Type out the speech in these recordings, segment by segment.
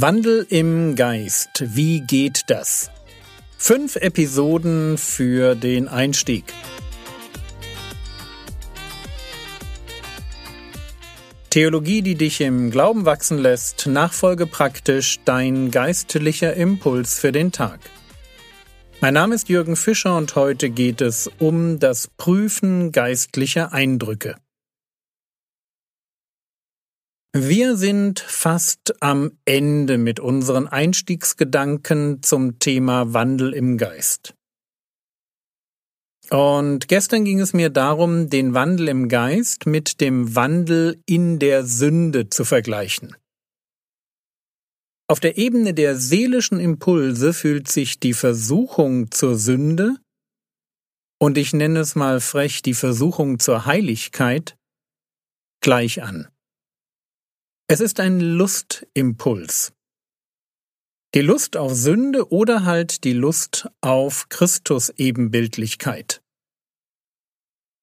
Wandel im Geist. Wie geht das? Fünf Episoden für den Einstieg. Theologie, die dich im Glauben wachsen lässt, nachfolge praktisch dein geistlicher Impuls für den Tag. Mein Name ist Jürgen Fischer und heute geht es um das Prüfen geistlicher Eindrücke. Wir sind fast am Ende mit unseren Einstiegsgedanken zum Thema Wandel im Geist. Und gestern ging es mir darum, den Wandel im Geist mit dem Wandel in der Sünde zu vergleichen. Auf der Ebene der seelischen Impulse fühlt sich die Versuchung zur Sünde und ich nenne es mal frech die Versuchung zur Heiligkeit gleich an. Es ist ein Lustimpuls. Die Lust auf Sünde oder halt die Lust auf Christus-Ebenbildlichkeit.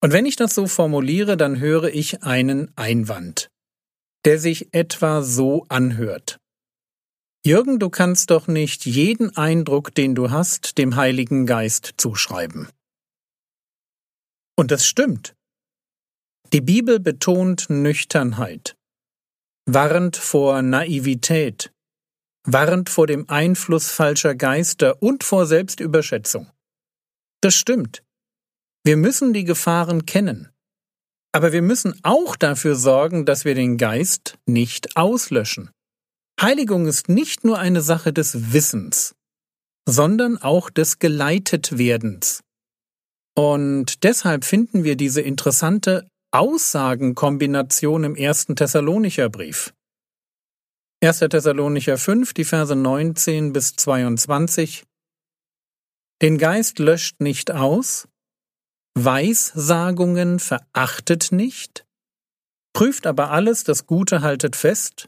Und wenn ich das so formuliere, dann höre ich einen Einwand, der sich etwa so anhört. Jürgen, du kannst doch nicht jeden Eindruck, den du hast, dem Heiligen Geist zuschreiben. Und das stimmt. Die Bibel betont Nüchternheit warnt vor Naivität, warnt vor dem Einfluss falscher Geister und vor Selbstüberschätzung. Das stimmt. Wir müssen die Gefahren kennen. Aber wir müssen auch dafür sorgen, dass wir den Geist nicht auslöschen. Heiligung ist nicht nur eine Sache des Wissens, sondern auch des Geleitetwerdens. Und deshalb finden wir diese interessante Aussagenkombination im ersten Thessalonicher Brief. 1. Thessalonicher 5, die Verse 19 bis 22. Den Geist löscht nicht aus, Weissagungen verachtet nicht, prüft aber alles, das Gute haltet fest,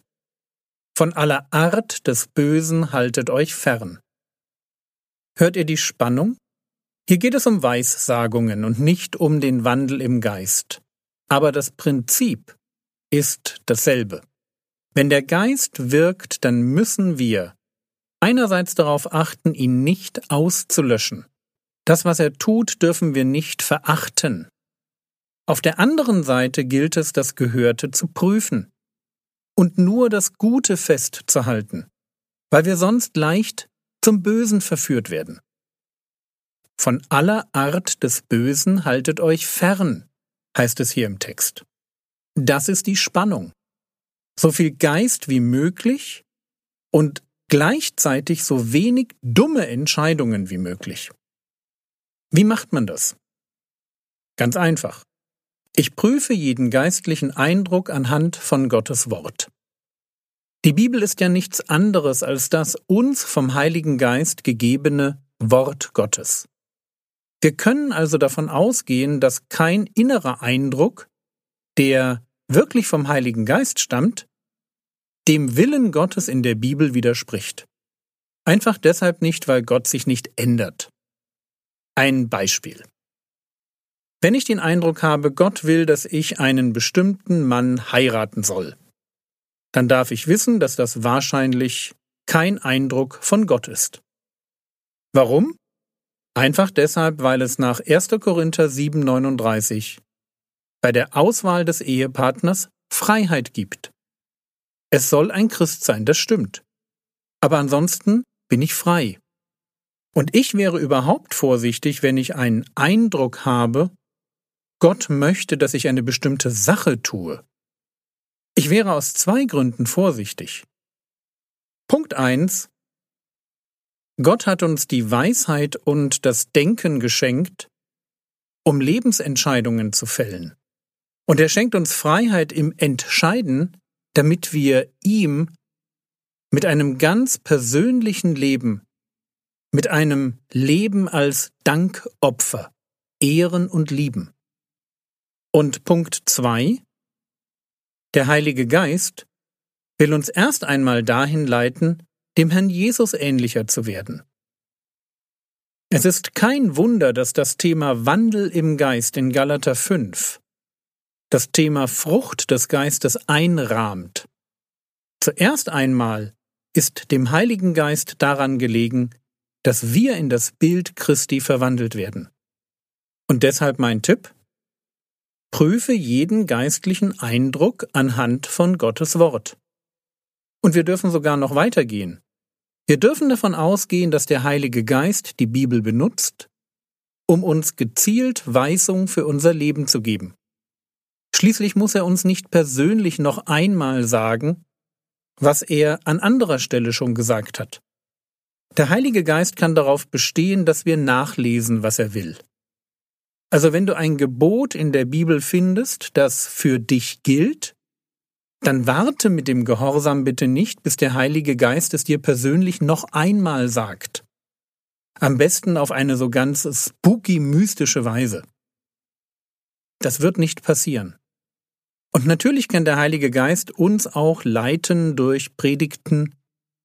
von aller Art des Bösen haltet euch fern. Hört ihr die Spannung? Hier geht es um Weissagungen und nicht um den Wandel im Geist. Aber das Prinzip ist dasselbe. Wenn der Geist wirkt, dann müssen wir einerseits darauf achten, ihn nicht auszulöschen. Das, was er tut, dürfen wir nicht verachten. Auf der anderen Seite gilt es, das Gehörte zu prüfen und nur das Gute festzuhalten, weil wir sonst leicht zum Bösen verführt werden. Von aller Art des Bösen haltet euch fern, heißt es hier im Text. Das ist die Spannung. So viel Geist wie möglich und gleichzeitig so wenig dumme Entscheidungen wie möglich. Wie macht man das? Ganz einfach. Ich prüfe jeden geistlichen Eindruck anhand von Gottes Wort. Die Bibel ist ja nichts anderes als das uns vom Heiligen Geist gegebene Wort Gottes. Wir können also davon ausgehen, dass kein innerer Eindruck, der wirklich vom Heiligen Geist stammt, dem Willen Gottes in der Bibel widerspricht. Einfach deshalb nicht, weil Gott sich nicht ändert. Ein Beispiel. Wenn ich den Eindruck habe, Gott will, dass ich einen bestimmten Mann heiraten soll, dann darf ich wissen, dass das wahrscheinlich kein Eindruck von Gott ist. Warum? Einfach deshalb, weil es nach 1. Korinther 7,39 bei der Auswahl des Ehepartners Freiheit gibt. Es soll ein Christ sein, das stimmt. Aber ansonsten bin ich frei. Und ich wäre überhaupt vorsichtig, wenn ich einen Eindruck habe, Gott möchte, dass ich eine bestimmte Sache tue. Ich wäre aus zwei Gründen vorsichtig. Punkt eins: Gott hat uns die Weisheit und das Denken geschenkt, um Lebensentscheidungen zu fällen. Und er schenkt uns Freiheit im Entscheiden, damit wir ihm mit einem ganz persönlichen Leben, mit einem Leben als Dankopfer ehren und lieben. Und Punkt zwei: Der Heilige Geist will uns erst einmal dahin leiten, dem Herrn Jesus ähnlicher zu werden. Es ist kein Wunder, dass das Thema Wandel im Geist in Galater 5 das Thema Frucht des Geistes einrahmt. Zuerst einmal ist dem Heiligen Geist daran gelegen, dass wir in das Bild Christi verwandelt werden. Und deshalb mein Tipp? Prüfe jeden geistlichen Eindruck anhand von Gottes Wort. Und wir dürfen sogar noch weitergehen. Wir dürfen davon ausgehen, dass der Heilige Geist die Bibel benutzt, um uns gezielt Weisung für unser Leben zu geben. Schließlich muss er uns nicht persönlich noch einmal sagen, was er an anderer Stelle schon gesagt hat. Der Heilige Geist kann darauf bestehen, dass wir nachlesen, was er will. Also wenn du ein Gebot in der Bibel findest, das für dich gilt, dann warte mit dem Gehorsam bitte nicht, bis der Heilige Geist es dir persönlich noch einmal sagt. Am besten auf eine so ganz spooky mystische Weise. Das wird nicht passieren. Und natürlich kann der Heilige Geist uns auch leiten durch Predigten,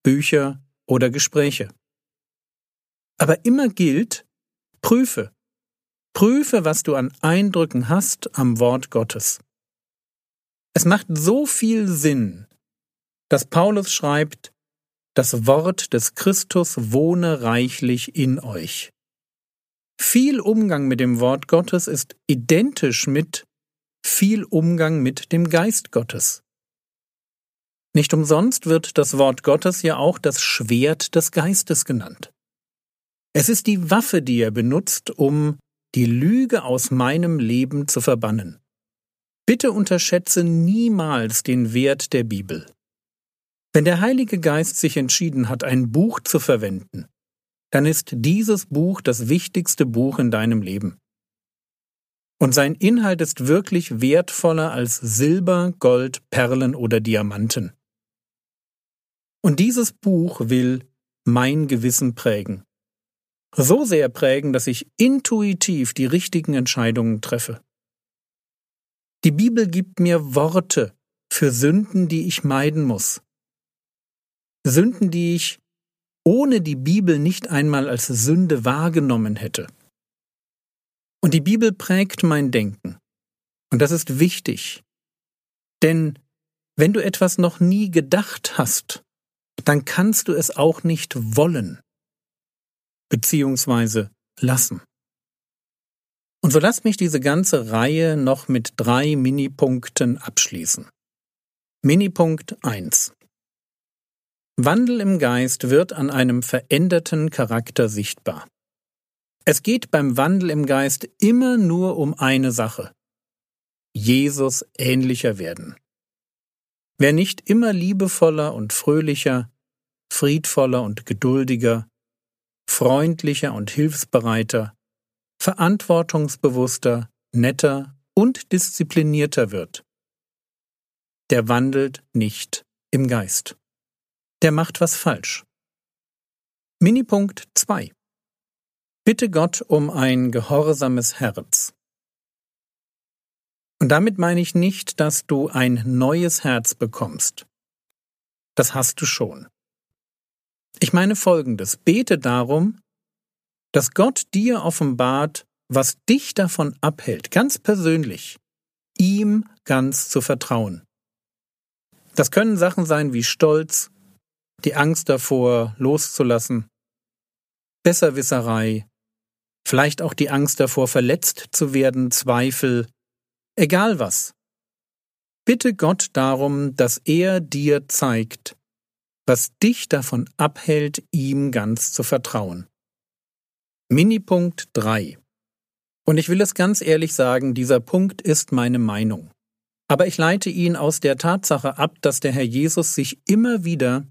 Bücher oder Gespräche. Aber immer gilt, prüfe. Prüfe, was du an Eindrücken hast am Wort Gottes. Es macht so viel Sinn, dass Paulus schreibt, das Wort des Christus wohne reichlich in euch. Viel Umgang mit dem Wort Gottes ist identisch mit viel Umgang mit dem Geist Gottes. Nicht umsonst wird das Wort Gottes ja auch das Schwert des Geistes genannt. Es ist die Waffe, die er benutzt, um die Lüge aus meinem Leben zu verbannen. Bitte unterschätze niemals den Wert der Bibel. Wenn der Heilige Geist sich entschieden hat, ein Buch zu verwenden, dann ist dieses Buch das wichtigste Buch in deinem Leben. Und sein Inhalt ist wirklich wertvoller als Silber, Gold, Perlen oder Diamanten. Und dieses Buch will mein Gewissen prägen. So sehr prägen, dass ich intuitiv die richtigen Entscheidungen treffe. Die Bibel gibt mir Worte für Sünden, die ich meiden muss. Sünden, die ich ohne die Bibel nicht einmal als Sünde wahrgenommen hätte. Und die Bibel prägt mein Denken. Und das ist wichtig. Denn wenn du etwas noch nie gedacht hast, dann kannst du es auch nicht wollen, beziehungsweise lassen. Und so lass mich diese ganze Reihe noch mit drei Minipunkten abschließen. Minipunkt 1. Wandel im Geist wird an einem veränderten Charakter sichtbar. Es geht beim Wandel im Geist immer nur um eine Sache. Jesus ähnlicher werden. Wer nicht immer liebevoller und fröhlicher, friedvoller und geduldiger, freundlicher und hilfsbereiter, verantwortungsbewusster, netter und disziplinierter wird. Der wandelt nicht im Geist. Der macht was falsch. Minipunkt 2. Bitte Gott um ein gehorsames Herz. Und damit meine ich nicht, dass du ein neues Herz bekommst. Das hast du schon. Ich meine Folgendes. Bete darum, dass Gott dir offenbart, was dich davon abhält, ganz persönlich, ihm ganz zu vertrauen. Das können Sachen sein wie Stolz, die Angst davor loszulassen, Besserwisserei, vielleicht auch die Angst davor verletzt zu werden, Zweifel, egal was. Bitte Gott darum, dass er dir zeigt, was dich davon abhält, ihm ganz zu vertrauen. Minipunkt 3. Und ich will es ganz ehrlich sagen, dieser Punkt ist meine Meinung. Aber ich leite ihn aus der Tatsache ab, dass der Herr Jesus sich immer wieder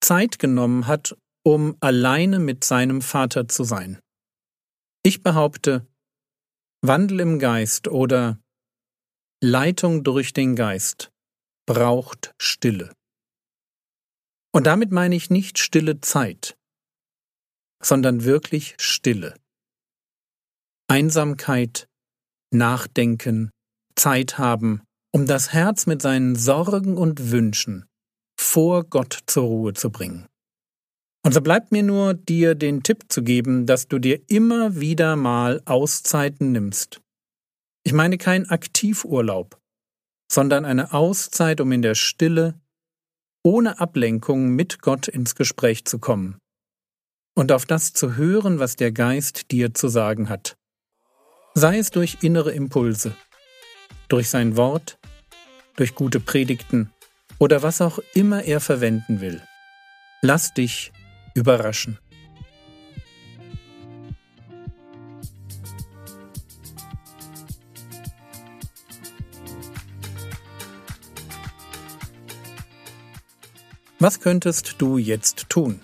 Zeit genommen hat, um alleine mit seinem Vater zu sein. Ich behaupte, Wandel im Geist oder Leitung durch den Geist braucht Stille. Und damit meine ich nicht stille Zeit, sondern wirklich Stille. Einsamkeit, Nachdenken, Zeit haben, um das Herz mit seinen Sorgen und Wünschen vor Gott zur Ruhe zu bringen. Und so bleibt mir nur, dir den Tipp zu geben, dass du dir immer wieder mal Auszeiten nimmst. Ich meine kein Aktivurlaub, sondern eine Auszeit, um in der Stille ohne Ablenkung mit Gott ins Gespräch zu kommen und auf das zu hören, was der Geist dir zu sagen hat. Sei es durch innere Impulse, durch sein Wort, durch gute Predigten oder was auch immer er verwenden will. Lass dich überraschen. Was könntest du jetzt tun?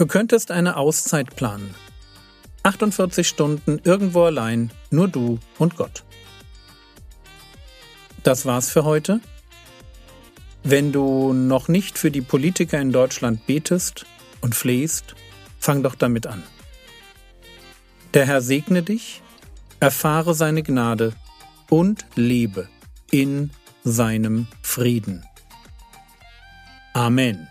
Du könntest eine Auszeit planen. 48 Stunden irgendwo allein, nur du und Gott. Das war's für heute. Wenn du noch nicht für die Politiker in Deutschland betest und flehst, fang doch damit an. Der Herr segne dich, erfahre seine Gnade und lebe in seinem Frieden. Amen.